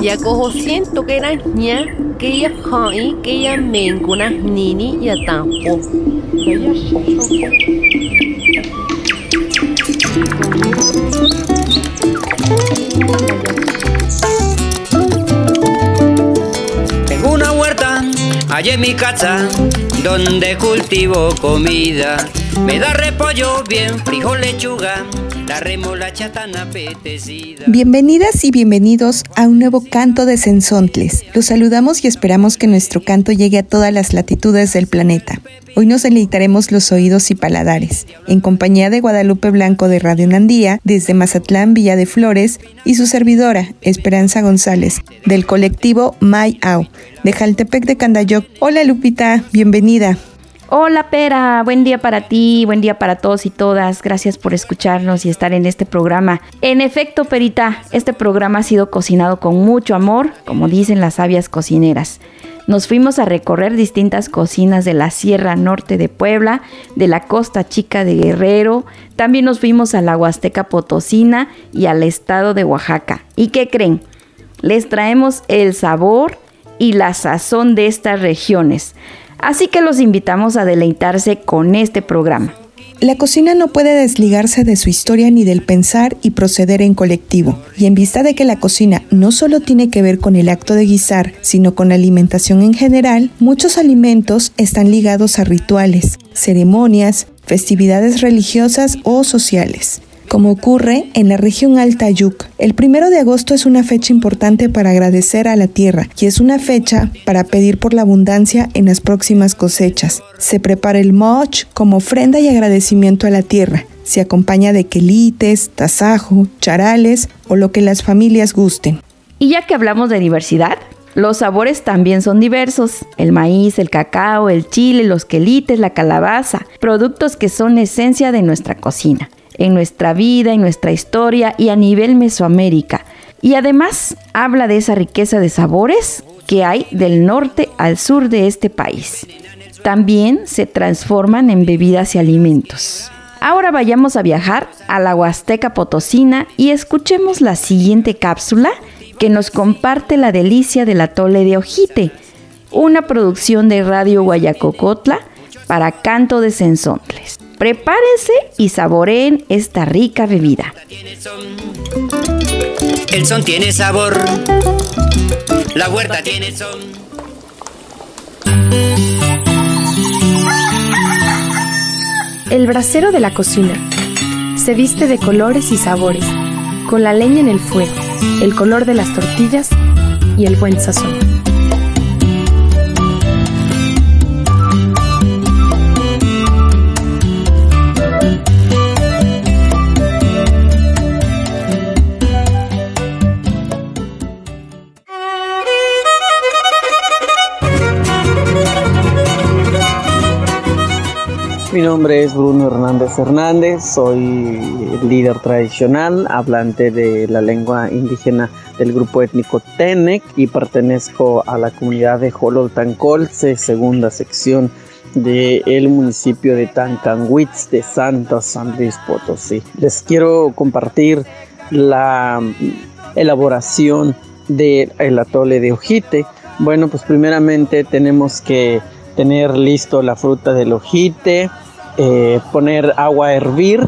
sentlaichnechilistle. Yakoho siento que era ña, que ya hai, que ya mencuna nini ya tampo. Tengo una huerta en mi casa donde cultivo comida. Me da repollo bien, frijol, lechuga, la remolacha tan apetecida. Bienvenidas y bienvenidos a un nuevo canto de Sensontles. Los saludamos y esperamos que nuestro canto llegue a todas las latitudes del planeta. Hoy nos deleitaremos los oídos y paladares, en compañía de Guadalupe Blanco de Radio Nandía, desde Mazatlán, Villa de Flores, y su servidora, Esperanza González, del colectivo May Au, de Jaltepec de Candayoc. Hola Lupita, bienvenida. Hola Pera, buen día para ti, buen día para todos y todas. Gracias por escucharnos y estar en este programa. En efecto, Perita, este programa ha sido cocinado con mucho amor, como dicen las sabias cocineras. Nos fuimos a recorrer distintas cocinas de la Sierra Norte de Puebla, de la Costa Chica de Guerrero, también nos fuimos a la Huasteca Potosina y al estado de Oaxaca. ¿Y qué creen? Les traemos el sabor y la sazón de estas regiones. Así que los invitamos a deleitarse con este programa. La cocina no puede desligarse de su historia ni del pensar y proceder en colectivo. Y en vista de que la cocina no solo tiene que ver con el acto de guisar, sino con la alimentación en general, muchos alimentos están ligados a rituales, ceremonias, festividades religiosas o sociales como ocurre en la región Alta Yuk. El primero de agosto es una fecha importante para agradecer a la tierra y es una fecha para pedir por la abundancia en las próximas cosechas. Se prepara el moch como ofrenda y agradecimiento a la tierra. Se acompaña de quelites, tasajo, charales o lo que las familias gusten. Y ya que hablamos de diversidad, los sabores también son diversos. El maíz, el cacao, el chile, los quelites, la calabaza, productos que son esencia de nuestra cocina en nuestra vida, en nuestra historia y a nivel Mesoamérica. Y además habla de esa riqueza de sabores que hay del norte al sur de este país. También se transforman en bebidas y alimentos. Ahora vayamos a viajar a la Huasteca Potosina y escuchemos la siguiente cápsula que nos comparte la delicia del atole de Ojite, una producción de Radio Guayacocotla para Canto de Sensontles. Prepárense y saboreen esta rica bebida. El son tiene sabor, la huerta tiene son. El brasero de la cocina se viste de colores y sabores, con la leña en el fuego, el color de las tortillas y el buen sazón. Mi nombre es Bruno Hernández Hernández, soy líder tradicional, hablante de la lengua indígena del grupo étnico Tenec y pertenezco a la comunidad de Jololtancolce, segunda sección del municipio de Tancanwitz de Santa San Luis Potosí. Les quiero compartir la elaboración del atole de ojite. Bueno, pues primeramente tenemos que tener listo la fruta del ojite, eh, poner agua a hervir.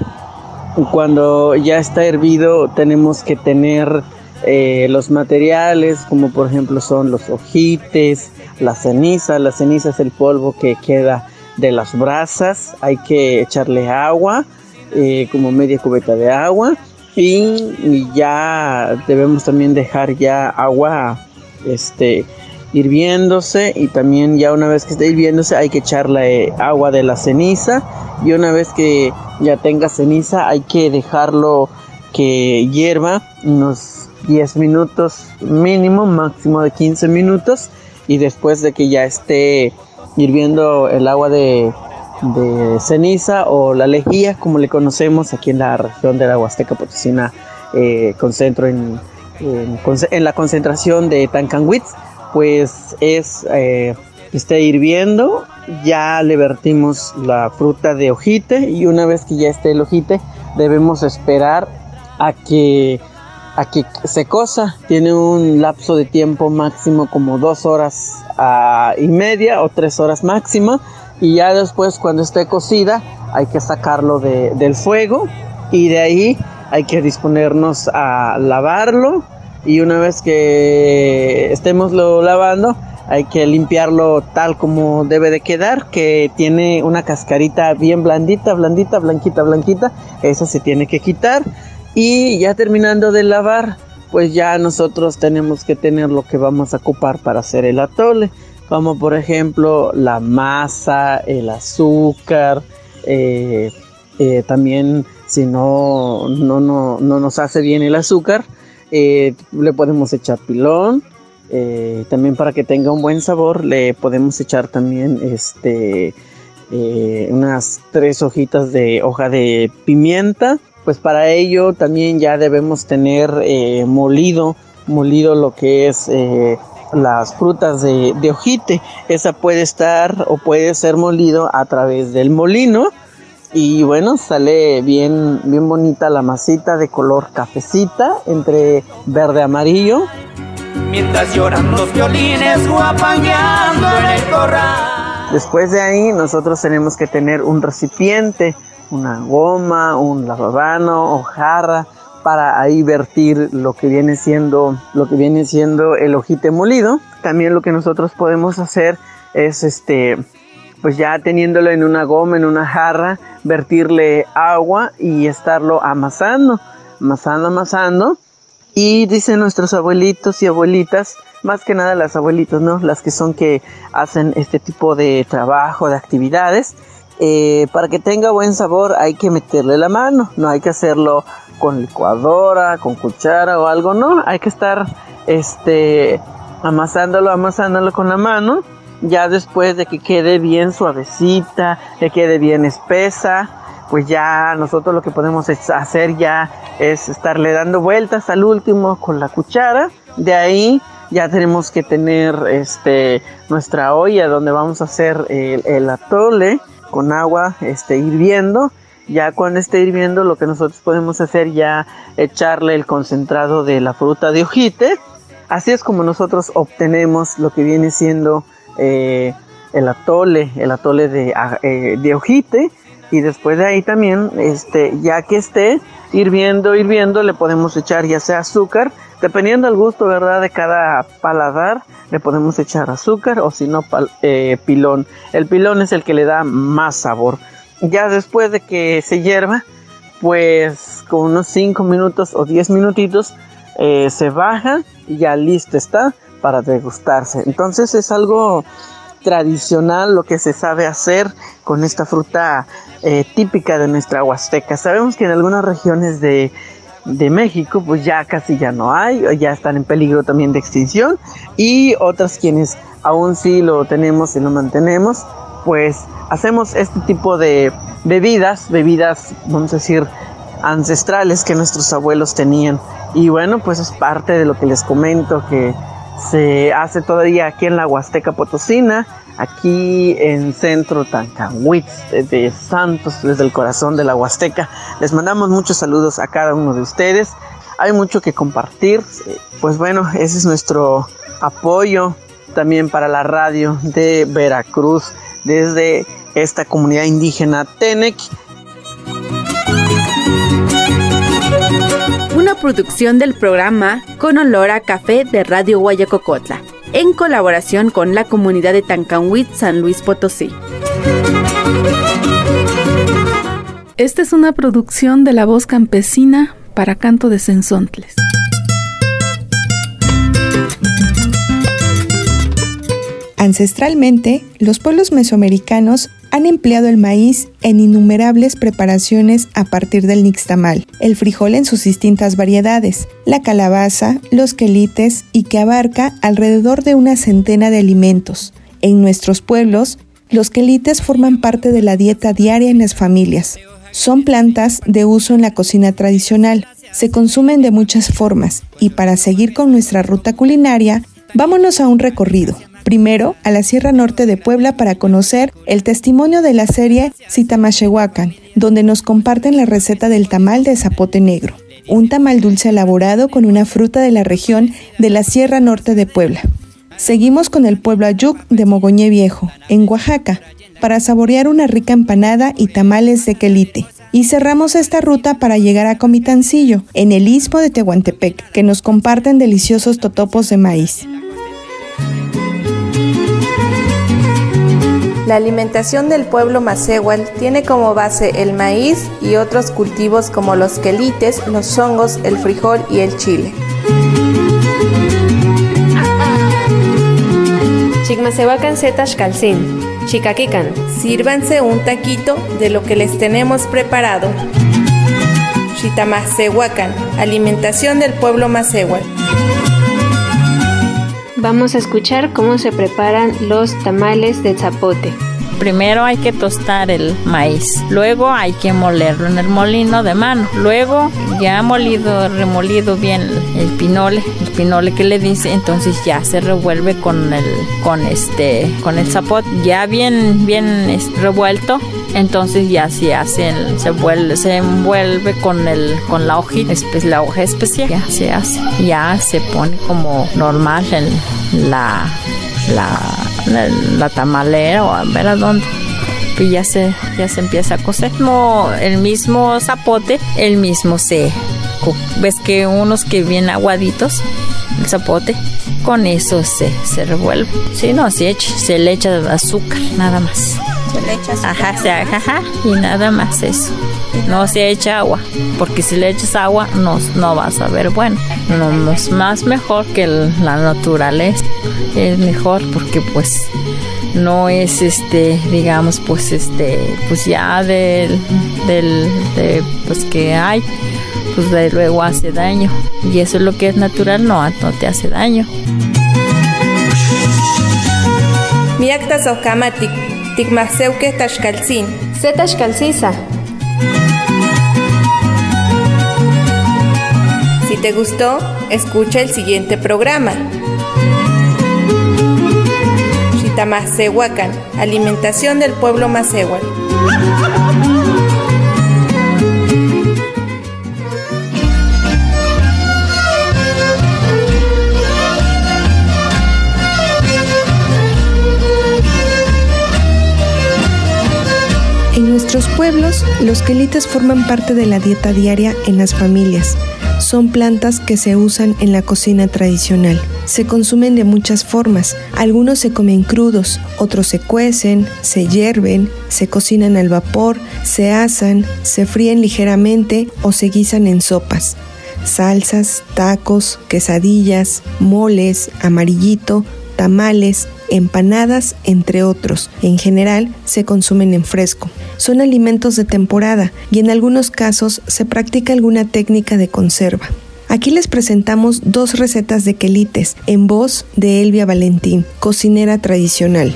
Cuando ya está hervido tenemos que tener eh, los materiales como por ejemplo son los ojites, la ceniza. La ceniza es el polvo que queda de las brasas. Hay que echarle agua, eh, como media cubeta de agua. Y, ya debemos también dejar ya agua este, hirviéndose y también ya una vez que esté hirviéndose hay que echarle agua de la ceniza y una vez que ya tenga ceniza hay que dejarlo que hierva unos 10 minutos mínimo, máximo de 15 minutos y después de que ya esté hirviendo el agua de, ceniza o la lejía, como le conocemos aquí en la región de la Huasteca Potosina, eh, concentro en, en, la concentración de Tancanwitz, pues es eh, esté hirviendo, ya le vertimos la fruta de ojite y una vez que ya esté el ojite, debemos esperar a que a que se cosa. Tiene un lapso de tiempo máximo como dos horas ah, y media o tres horas máxima. Y ya después cuando esté cocida hay que sacarlo del fuego y de ahí hay que disponernos a lavarlo. Y una vez que estemos lo lavando, hay que limpiarlo tal como debe de quedar, que tiene una cascarita bien blandita, blandita, blanquita, blanquita. Eso se tiene que quitar y ya terminando de lavar, pues ya nosotros tenemos que tener lo que vamos a ocupar para hacer el atole, como por ejemplo la masa, el azúcar, eh, eh, también si no, no, no, no, nos hace bien el azúcar, eh, le podemos echar pilón. también para que tenga un buen sabor le podemos echar también este unas tres hojitas de hoja de pimienta pues para ello también ya debemos tener eh, molido, molido lo que es eh, las frutas de, de, ojite. Esa puede estar o puede ser molido a través del molino. Y bueno, sale bien, bien bonita la masita de color cafecita entre verde amarillo. Mientras lloran los violines guapangueando en el corral. Después de ahí nosotros tenemos que tener un recipiente una goma, un lavabano o jarra para ahí vertir lo que viene siendo lo que viene siendo el ojite molido. También lo que nosotros podemos hacer es este pues ya teniéndolo en una goma, en una jarra, vertirle agua y estarlo amasando, amasando, amasando. Y dicen nuestros abuelitos y abuelitas, más que nada las abuelitas, ¿no? Las que son que hacen este tipo de trabajo, de actividades, eh, para que tenga buen sabor hay que meterle la mano, no hay que hacerlo con licuadora, con cuchara o algo, no, hay que estar este amasándolo, amasándolo con la mano, ya después de que quede bien suavecita, que quede bien espesa, pues ya nosotros lo que podemos hacer ya es estarle dando vueltas al último con la cuchara, de ahí ya tenemos que tener este nuestra olla donde vamos a hacer el, atole con agua este, hirviendo. Ya cuando esté hirviendo lo que nosotros podemos hacer ya echarle el concentrado de la fruta de ojite. Así es como nosotros obtenemos lo que viene siendo eh, el atole, el atole de, ah, eh, ojite. Y después de ahí también, este, ya que esté hirviendo, hirviendo, le podemos echar ya sea azúcar, dependiendo del gusto, ¿verdad? De cada paladar, le podemos echar azúcar o si no, eh, pilón. El pilón es el que le da más sabor. Ya después de que se hierva, pues con unos 5 minutos o 10 minutitos, eh, se baja y ya listo está para degustarse. Entonces es algo tradicional lo que se sabe hacer con esta fruta eh, típica de nuestra Huasteca. Sabemos que en algunas regiones de, México pues ya casi ya no hay, ya están en peligro también de extinción y otras quienes aún sí lo tenemos y lo mantenemos, pues hacemos este tipo de bebidas, bebidas vamos a decir ancestrales que nuestros abuelos tenían y bueno pues es parte de lo que les comento que se hace todavía aquí en la Huasteca Potosina, aquí en Centro Tancanwitz de Santos, desde el corazón de la Huasteca. Les mandamos muchos saludos a cada uno de ustedes. Hay mucho que compartir. Pues bueno, ese es nuestro apoyo también para la radio de Veracruz desde esta comunidad indígena Tenec producción del programa Con Olor a Café de Radio Guayacocotla, en colaboración con la comunidad de Tancanhuit, San Luis Potosí. Esta es una producción de la voz campesina para canto de Sensontles. Ancestralmente, los pueblos mesoamericanos han empleado el maíz en innumerables preparaciones a partir del nixtamal, el frijol en sus distintas variedades, la calabaza, los quelites y que abarca alrededor de una centena de alimentos. En nuestros pueblos, los quelites forman parte de la dieta diaria en las familias. Son plantas de uso en la cocina tradicional. Se consumen de muchas formas y para seguir con nuestra ruta culinaria, vámonos a un recorrido. Primero, a la Sierra Norte de Puebla para conocer el testimonio de la serie Citamachehuacan, donde nos comparten la receta del tamal de zapote negro, un tamal dulce elaborado con una fruta de la región de la Sierra Norte de Puebla. Seguimos con el pueblo Ayuc de Mogoñé Viejo, en Oaxaca, para saborear una rica empanada y tamales de quelite. Y cerramos esta ruta para llegar a Comitancillo, en el istmo de Tehuantepec, que nos comparten deliciosos totopos de maíz. La alimentación del pueblo Macehual tiene como base el maíz y otros cultivos como los quelites, los hongos, el frijol y el chile. Chigmacehuacan setas calcín, chicaquican. Sírvanse un taquito de lo que les tenemos preparado. Chitamacehuacan, alimentación del pueblo Macehual. Vamos a escuchar cómo se preparan los tamales de zapote. Primero hay que tostar el maíz, luego hay que molerlo en el molino de mano, luego ya molido, remolido bien el pinole, el pinole que le dice, entonces ya se revuelve con el, con este, con el zapote, ya bien, bien revuelto, entonces ya se hace, se vuelve, se envuelve con el, con la hojita, hoja especial, ya se hace, ya se pone como normal en la la, tamalera o a ver a dónde y ya se, ya se empieza a. Como el mismo zapote, el mismo se. Ves que unos que vienen aguaditos, el zapote, con eso se, se revuelve. Si no, se, echa, se le echa azúcar, nada más. Se le echa azúcar. Ajá, se, ajá, y nada más eso. No se echa agua, porque si le echas agua no, no vas a ver bueno. No, es más mejor que la naturaleza. Es mejor porque pues no es este digamos pues este pues ya del del de, pues que hay pues de luego hace daño y eso es lo que es natural no no te hace daño Miaktas okamatik tikmaseuke tashkalsin se Si te gustó, escucha el siguiente programa. Chitamacehuacan, alimentación del pueblo Macehual. Nuestros pueblos, los quelites forman parte de la dieta diaria en las familias son plantas que se usan en la cocina tradicional. Se consumen de muchas formas. Algunos se comen crudos, otros se cuecen, se hierven, se cocinan al vapor, se asan, se fríen ligeramente o se guisan en sopas. Salsas, tacos, quesadillas, moles, amarillito, tamales, empanadas, entre otros. En general, se consumen en fresco. Son alimentos de temporada y en algunos casos se practica alguna técnica de conserva. Aquí les presentamos dos recetas de quelites en voz de Elvia Valentín, cocinera tradicional.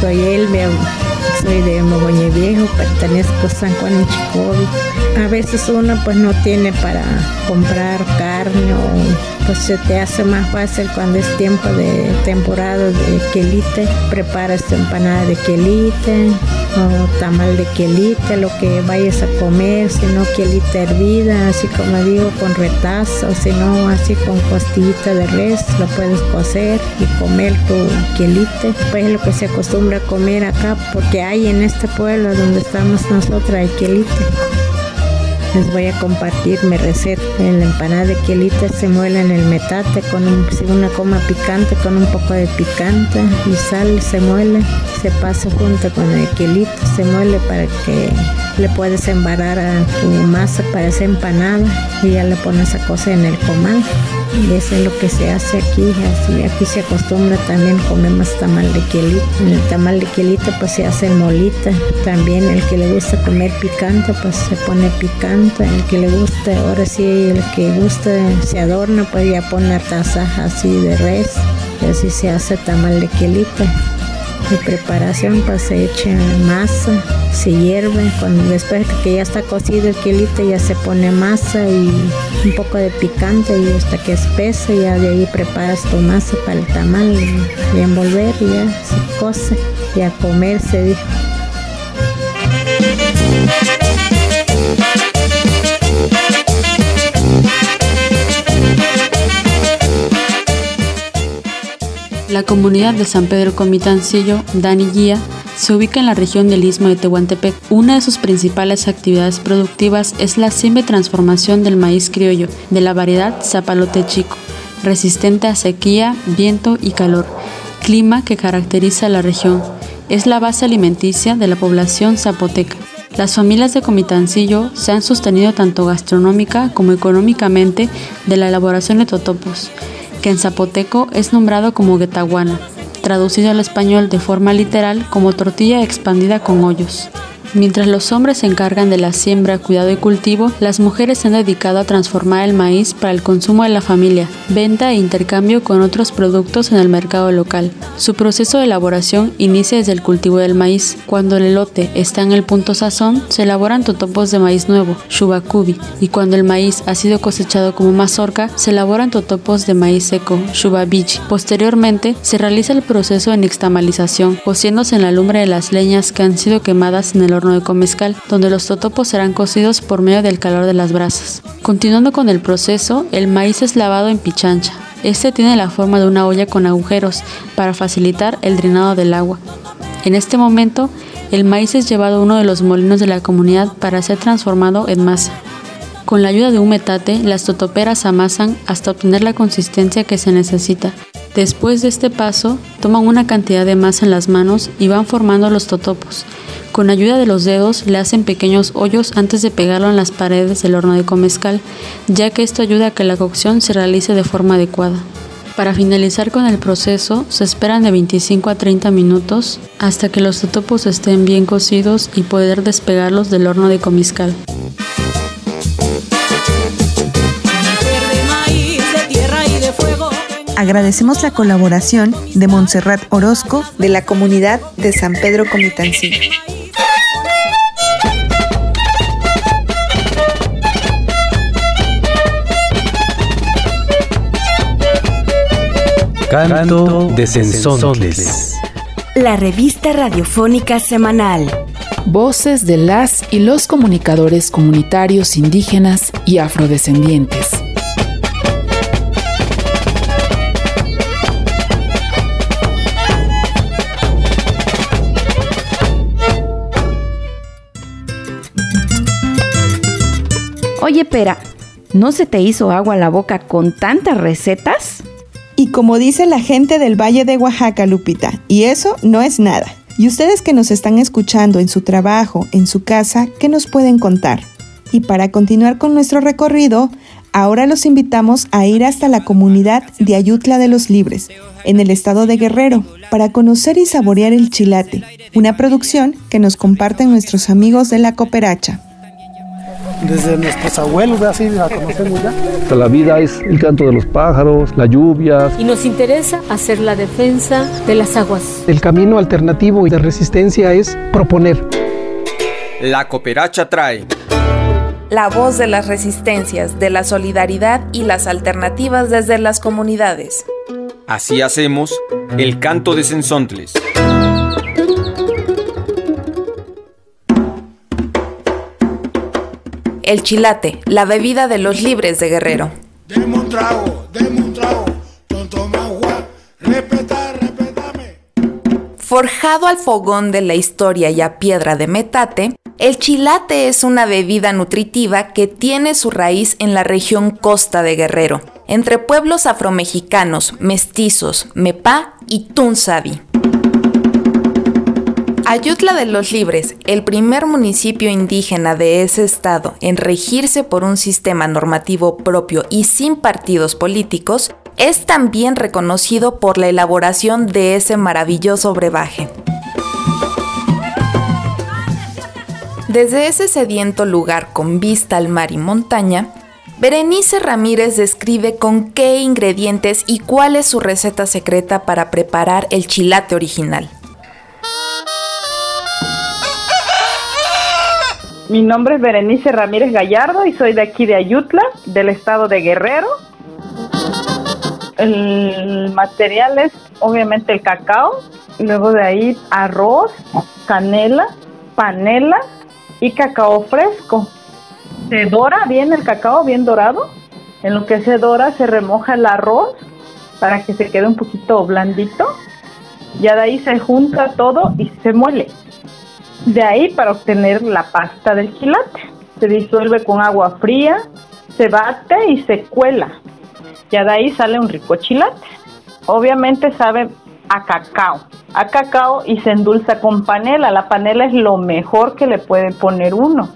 Soy Elvia, soy de Mogoñe Viejo, pertenezco a San Juan en Chicobi a veces uno pues no tiene para comprar carne o pues se te hace más fácil cuando es tiempo de temporada de quelite, preparas empanada de quelite o tamal de quelite, lo que vayas a comer, si no quelite hervida, así como digo, con retazo, si no así con costillita de res, lo puedes cocer y comer tu quelite, pues es lo que se acostumbra a comer acá, porque hay en este pueblo donde estamos nosotros hay quelite les voy a compartir mi receta. En la empanada de quelite se muele en el metate con un, una coma picante, con un poco de picante y sal se muele, se pasa junto con el quelite, se muele para que le puedes embarar a tu masa para esa empanada y ya le pones a cocer en el comal. Y eso es lo que se hace aquí. Así, aquí se acostumbra también comer más tamal de quelito. En el tamal de quelito pues se hace molita. También el que le gusta comer picante pues se pone picante. El que le gusta, ahora sí, el que gusta se adorna pues ya pone la taza así de res. Y así se hace tamal de quelito de preparación pues se echa masa, se hierve, cuando después que ya está cocido el kilito ya se pone masa y un poco de picante y hasta que espese ya de ahí preparas tu masa para el tamal y, envolver y ya se cose y a comer se dijo. La comunidad de San Pedro Comitancillo, Dani Guía, se ubica en la región del Istmo de Tehuantepec. Una de sus principales actividades productivas es la siembra y transformación del maíz criollo de la variedad Zapalote Chico, resistente a sequía, viento y calor, clima que caracteriza la región. Es la base alimenticia de la población zapoteca. Las familias de Comitancillo se han sostenido tanto gastronómica como económicamente de la elaboración de totopos que en zapoteco es nombrado como guetaguana, traducido al español de forma literal como tortilla expandida con hoyos. Mientras los hombres se encargan de la siembra, cuidado y cultivo, las mujeres se han dedicado a transformar el maíz para el consumo de la familia, venta e intercambio con otros productos en el mercado local. Su proceso de elaboración inicia desde el cultivo del maíz. Cuando el elote está en el punto sazón, se elaboran totopos de maíz nuevo, shubakubi, y cuando el maíz ha sido cosechado como mazorca, se elaboran totopos de maíz seco, shubabichi. Posteriormente, se realiza el proceso de nixtamalización, cociéndose en la lumbre de las leñas que han sido quemadas en el horno de comezcal, donde los totopos serán cocidos por medio del calor de las brasas. Continuando con el proceso, el maíz es lavado en pichancha. Este tiene la forma de una olla con agujeros para facilitar el drenado del agua. En este momento, el maíz es llevado a uno de los molinos de la comunidad para ser transformado en masa. Con la ayuda de un metate, las totoperas amasan hasta obtener la consistencia que se necesita. Después de este paso, toman una cantidad de masa en las manos y van formando los totopos. Con ayuda de los dedos le hacen pequeños hoyos antes de pegarlo en las paredes del horno de comezcal, ya que esto ayuda a que la cocción se realice de forma adecuada. Para finalizar con el proceso, se esperan de 25 a 30 minutos hasta que los totopos estén bien cocidos y poder despegarlos del horno de comezcal. Agradecemos la colaboración de Montserrat Orozco de la comunidad de San Pedro Comitancillo. Canto de Sensontles. La revista radiofónica semanal. Voces de las y los comunicadores comunitarios indígenas y afrodescendientes. Oye, Pera, ¿no se te hizo agua la boca con tantas recetas? Y como dice la gente del Valle de Oaxaca, Lupita, y eso no es nada. Y ustedes que nos están escuchando en su trabajo, en su casa, ¿qué nos pueden contar? Y para continuar con nuestro recorrido, ahora los invitamos a ir hasta la comunidad de Ayutla de los Libres, en el estado de Guerrero, para conocer y saborear el chilate, una producción que nos comparten nuestros amigos de la cooperacha desde nuestros abuelos, así la conocemos ya. La vida es el canto de los pájaros, la lluvia. Y nos interesa hacer la defensa de las aguas. El camino alternativo y de resistencia es proponer. La cooperacha trae. La voz de las resistencias, de la solidaridad y las alternativas desde las comunidades. Así hacemos el canto de Sensontles. El chilate, la bebida de los libres de Guerrero. Forjado al fogón de la historia y a piedra de metate, el chilate es una bebida nutritiva que tiene su raíz en la región costa de Guerrero, entre pueblos afromexicanos, mestizos, mepá y tunzavi. Ayutla de los Libres, el primer municipio indígena de ese estado en regirse por un sistema normativo propio y sin partidos políticos, es también reconocido por la elaboración de ese maravilloso brebaje. Desde ese sediento lugar con vista al mar y montaña, Berenice Ramírez describe con qué ingredientes y cuál es su receta secreta para preparar el chilate original. Mi nombre es Berenice Ramírez Gallardo y soy de aquí de Ayutla, del estado de Guerrero. El material es obviamente el cacao, luego de ahí arroz, canela, panela y cacao fresco. Se dora bien el cacao, bien dorado. En lo que se dora se remoja el arroz para que se quede un poquito blandito. Ya de ahí se junta todo y se muele. De ahí para obtener la pasta del quilate. Se disuelve con agua fría, se bate y se cuela. Ya de ahí sale un rico chilate. Obviamente sabe a cacao, a cacao y se endulza con panela. La panela es lo mejor que le puede poner uno.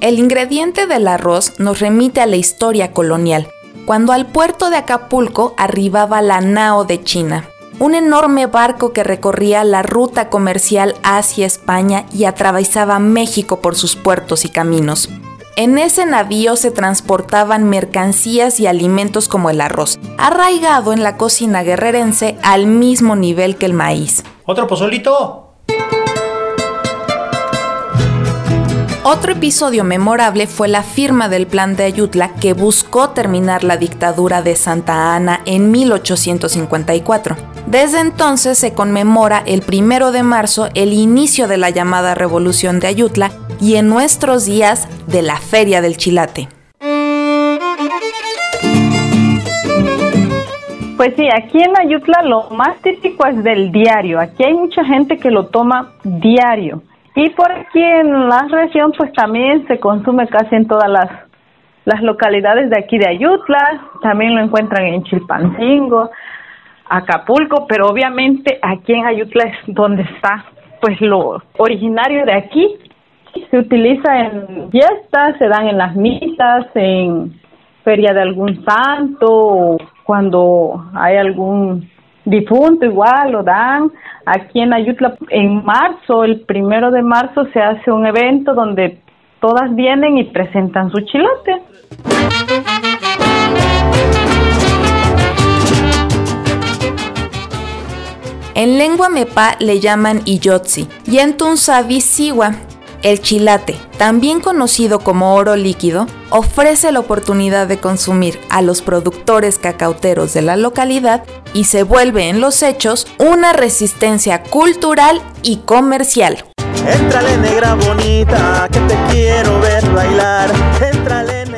El ingrediente del arroz nos remite a la historia colonial, cuando al puerto de Acapulco arribaba la nao de China, un enorme barco que recorría la ruta comercial hacia España y atravesaba México por sus puertos y caminos. En ese navío se transportaban mercancías y alimentos como el arroz, arraigado en la cocina guerrerense al mismo nivel que el maíz. ¿Otro pozolito? Otro episodio memorable fue la firma del Plan de Ayutla que buscó terminar la dictadura de Santa Ana en 1854. Desde entonces se conmemora el primero de marzo el inicio de la llamada Revolución de Ayutla y en nuestros días de la Feria del Chilate. Pues sí, aquí en Ayutla lo más típico es del diario. Aquí hay mucha gente que lo toma diario. Y por aquí en la región pues también se consume casi en todas las, las localidades de aquí de Ayutla, también lo encuentran en Chilpancingo, Acapulco, pero obviamente aquí en Ayutla es donde está pues lo originario de aquí. Se utiliza en fiestas, se dan en las misas, en feria de algún santo, cuando hay algún difunto igual lo dan. Aquí en Ayutla, en marzo, el primero de marzo, se hace un evento donde todas vienen y presentan su chilate. En lengua mepa le llaman iyotzi y en tunzavi siwa. El chilate, también conocido como oro líquido, ofrece la oportunidad de consumir a los productores cacauteros de la localidad y se vuelve en los hechos una resistencia cultural y comercial. Entrale negra bonita, que te quiero ver bailar.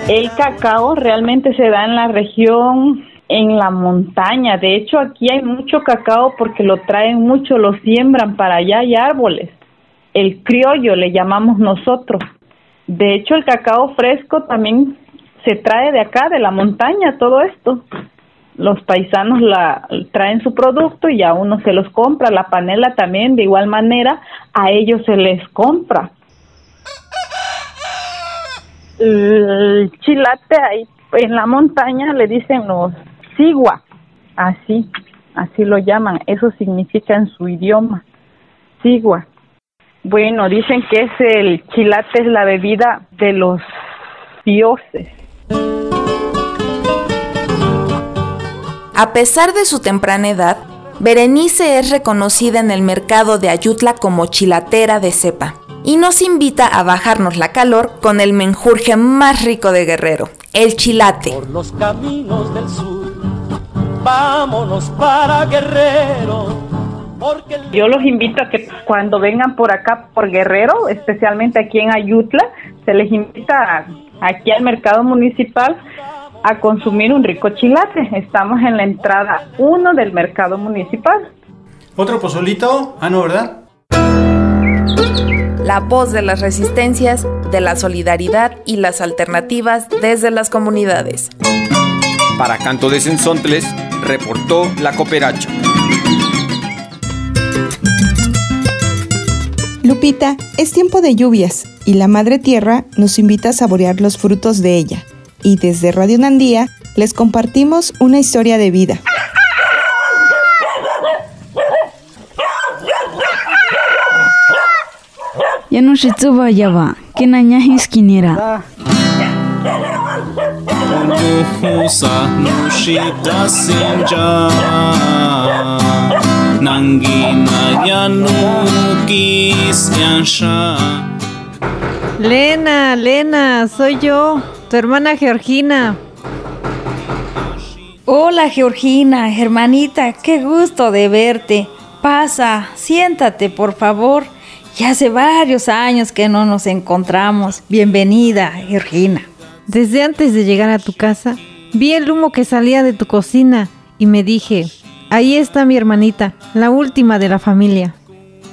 El cacao realmente se da en la región en la montaña. De hecho, aquí hay mucho cacao porque lo traen mucho, lo siembran para allá, hay árboles el criollo le llamamos nosotros. De hecho, el cacao fresco también se trae de acá, de la montaña, todo esto. Los paisanos la traen su producto y a uno se los compra. La panela también, de igual manera, a ellos se les compra. El chilate ahí en la montaña le dicen los sigua, así, así lo llaman. Eso significa en su idioma, sigua. Bueno, dicen que es el chilate es la bebida de los dioses. A pesar de su temprana edad, Berenice es reconocida en el mercado de Ayutla como chilatera de cepa y nos invita a bajarnos la calor con el menjurje más rico de Guerrero, el chilate. Por los caminos del sur, vámonos para Guerrero yo los invito a que cuando vengan por acá, por Guerrero, especialmente aquí en Ayutla, se les invita aquí al mercado municipal a consumir un rico chilate. Estamos en la entrada 1 del mercado municipal. ¿Otro pozolito? Ah, no, ¿verdad? La voz de las resistencias, de la solidaridad y las alternativas desde las comunidades. Para Canto de Sensontles, reportó la cooperacha. Lupita, es tiempo de lluvias y la Madre Tierra nos invita a saborear los frutos de ella. Y desde Radio Nandía les compartimos una historia de vida. Yaba, kinanya hiskinira. Nuhusa nushita sinja Nangina yanukis yansha Lena, Lena, soy yo, tu hermana Georgina. Hola Georgina, hermanita, qué gusto de verte. Pasa, siéntate, por favor. Ya hace varios años que no nos encontramos. Bienvenida, Georgina. Desde antes de llegar a tu casa, vi el humo que salía de tu cocina y me dije, ahí está mi hermanita, la última de la familia.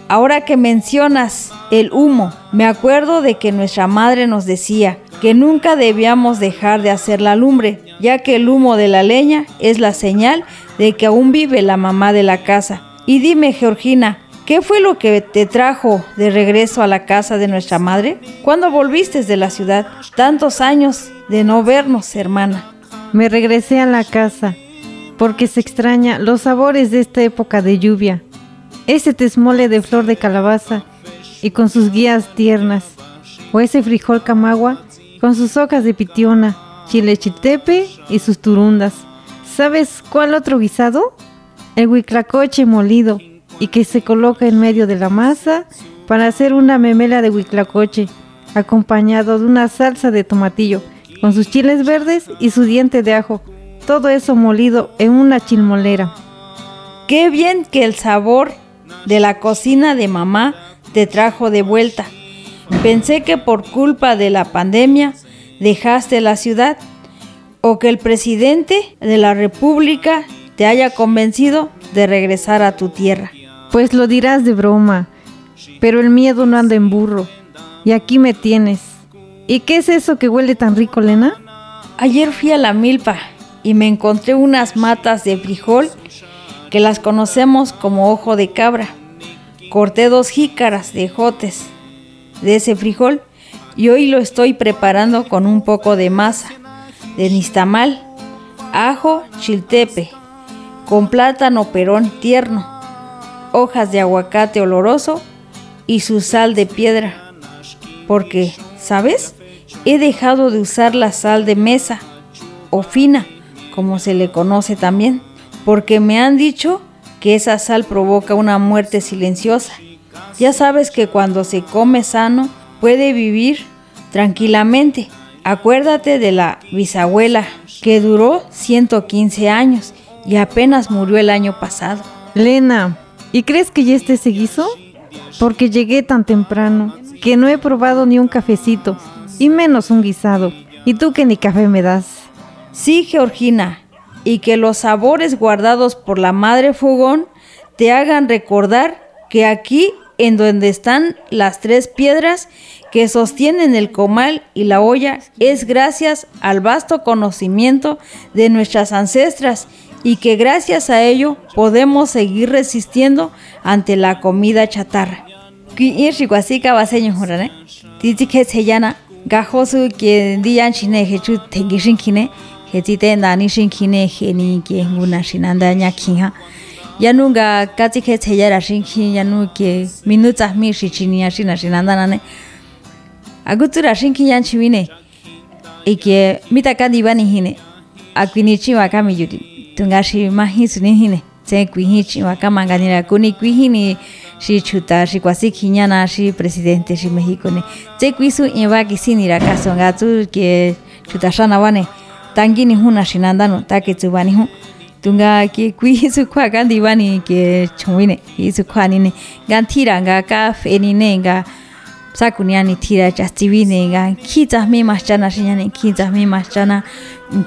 Ahora que mencionas el humo, me acuerdo de que nuestra madre nos decía que nunca debíamos dejar de hacer la lumbre, ya que el humo de la leña es la señal de que aún vive la mamá de la casa. Y dime, Georgina, ¿qué fue lo que te trajo de regreso a la casa de nuestra madre? ¿Cuándo volviste de la ciudad? Tantos años de no vernos, hermana. Me regresé a la casa porque se extraña los sabores de esta época de lluvia. Ese tesmole de flor de calabaza y con sus guías tiernas, o ese frijol camagua con sus hojas de pitiona, chile chiltepe y sus turundas. ¿Sabes cuál otro guisado? El huiclacoche molido y que se coloca en medio de la masa para hacer una memela de huiclacoche, acompañado de una salsa de tomatillo, con sus chiles verdes y su diente de ajo, todo eso molido en una chilmolera. Qué bien que el sabor de la cocina de mamá te trajo de vuelta. Pensé que por culpa de la pandemia dejaste la ciudad o que el presidente de la República te haya convencido de regresar a tu tierra. Pues lo dirás de broma, pero el miedo no anda en burro. Y aquí me tienes. ¿Y qué es eso que huele tan rico, Lena? Ayer fui a la milpa y me encontré unas matas de frijol que las conocemos como ojo de cabra. Corté dos jícaras de jotes de ese frijol y hoy lo estoy preparando con un poco de masa de nistamal, ajo, chiltepe, con plátano perón tierno, hojas de aguacate oloroso y su sal de piedra. Porque, ¿sabes? He dejado de usar la sal de mesa o fina, como se le conoce también, porque me han dicho que esa sal provoca una muerte silenciosa. Ya sabes que cuando se come sano puede vivir tranquilamente. Acuérdate de la bisabuela que duró 115 años y apenas murió el año pasado. Lena, ¿y crees que ya esté guiso? Porque llegué tan temprano que no he probado ni un cafecito y menos un guisado. ¿Y tú que ni café me das? Sí, Georgina, y que los sabores guardados por la madre Fogón te hagan recordar que aquí, en donde están las tres piedras que sostienen el comal y la olla, es gracias al vasto conocimiento de nuestras ancestras y que gracias a ello podemos seguir resistiendo ante la comida chatarra. Hechu tengishin kine heni que nguna shinanda nya kinha yanu ga kachi ke cheyara shin kin yanu que minuta mi shi chinia shina shinanda nane. Agutura shin kin yan chimine y que mita kandi bani hine. Akwini chiwa kami yuri tungashi mahi suni hine. Tse kwihi chiwa kama ganira kuni kwihi ni shi chuta shi kwasi kiñana shi presidente shi México ne tse kwisu inba kisinira kaso nga tu que chuta shana wane tangi ni huna shinanda no ta que tsubani hu tunga que kwisu kwa gandi bani que chumine isu kwa ni ne gantira nga ka fe ni ne nga sakunia ni tira chastivine nga kita mi machana shiñane kita mi machana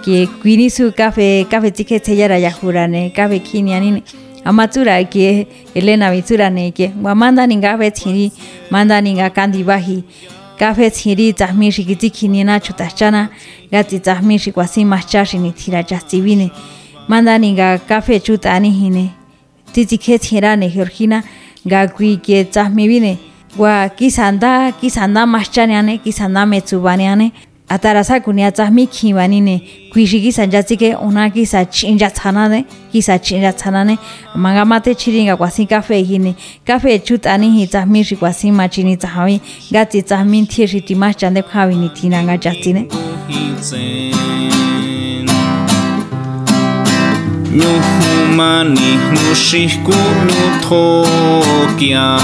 que kwinisu kafe kafe tike teyara ya jurane kafe kiniani ne amatura que Elena Mitsura ne que manda ninga ve tiri manda ninga kandi bahi kafe tiri kini na kinina chutachana gati tahmi shikwasi machashi ni tira chastivine mandani ga café chutani hine titi khe ni Georgina ga kui ke tsahmi vine. gua kisanda kisanda maschaniane kisanda metsubaniane atarasa kunia tsahmi khiwani ne kuishigi sanjachi ke ona ki sa chinja chana ne ki sa chinja chana ne mangamate chiringa kwasi cafe hine cafe chutani hi tsahmi ri kwasi machini tsahawi gati tsahmi thie ri tima chande khawi ni tinanga jati ne nuhumani nushihku nuthokia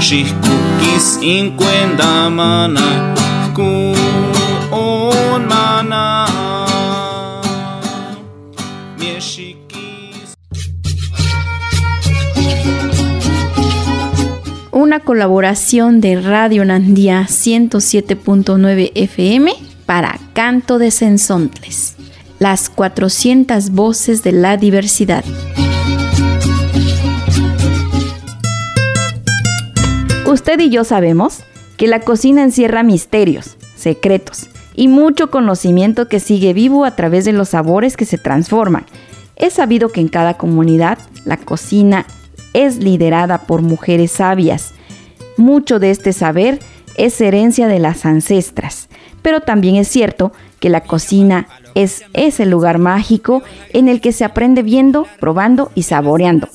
shihku kis inkwendamana Una colaboración de Radio Nandía 107.9 FM para Canto de Sensontles las 400 voces de la diversidad. Usted y yo sabemos que la cocina encierra misterios, secretos y mucho conocimiento que sigue vivo a través de los sabores que se transforman. Es sabido que en cada comunidad la cocina es liderada por mujeres sabias. Mucho de este saber es herencia de las ancestras, pero también es cierto que la cocina es ese lugar mágico en el que se aprende viendo, probando y saboreando.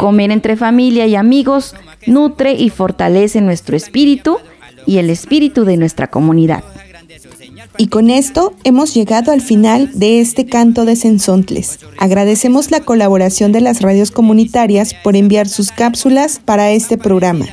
Comer entre familia y amigos nutre y fortalece nuestro espíritu y el espíritu de nuestra comunidad. Y con esto hemos llegado al final de este canto de Sensontles. Agradecemos la colaboración de las radios comunitarias por enviar sus cápsulas para este programa.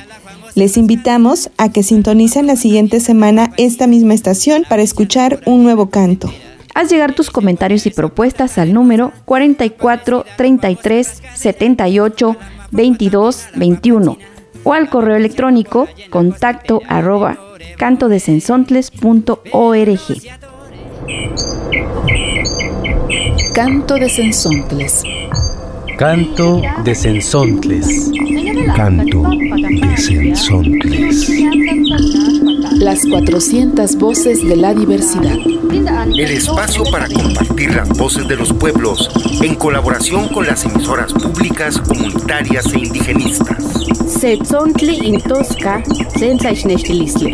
Les invitamos a que sintonicen la siguiente semana esta misma estación para escuchar un nuevo canto. Haz llegar tus comentarios y propuestas al número 44 33 78 22 21 o al correo electrónico contacto arroba cantodesensontles.org. Canto de Sensontles. Canto de Sensontles. Canto de Sensontles. Las 400 voces de la diversidad. El espacio para compartir las voces de los pueblos en colaboración con las emisoras públicas, comunitarias e indigenistas. Setzontli intosca sensaichnextilistle.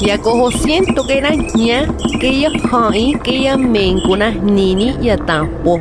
Ya cojo siento que era ña que ya hai que ya mencuna nini ya tampo.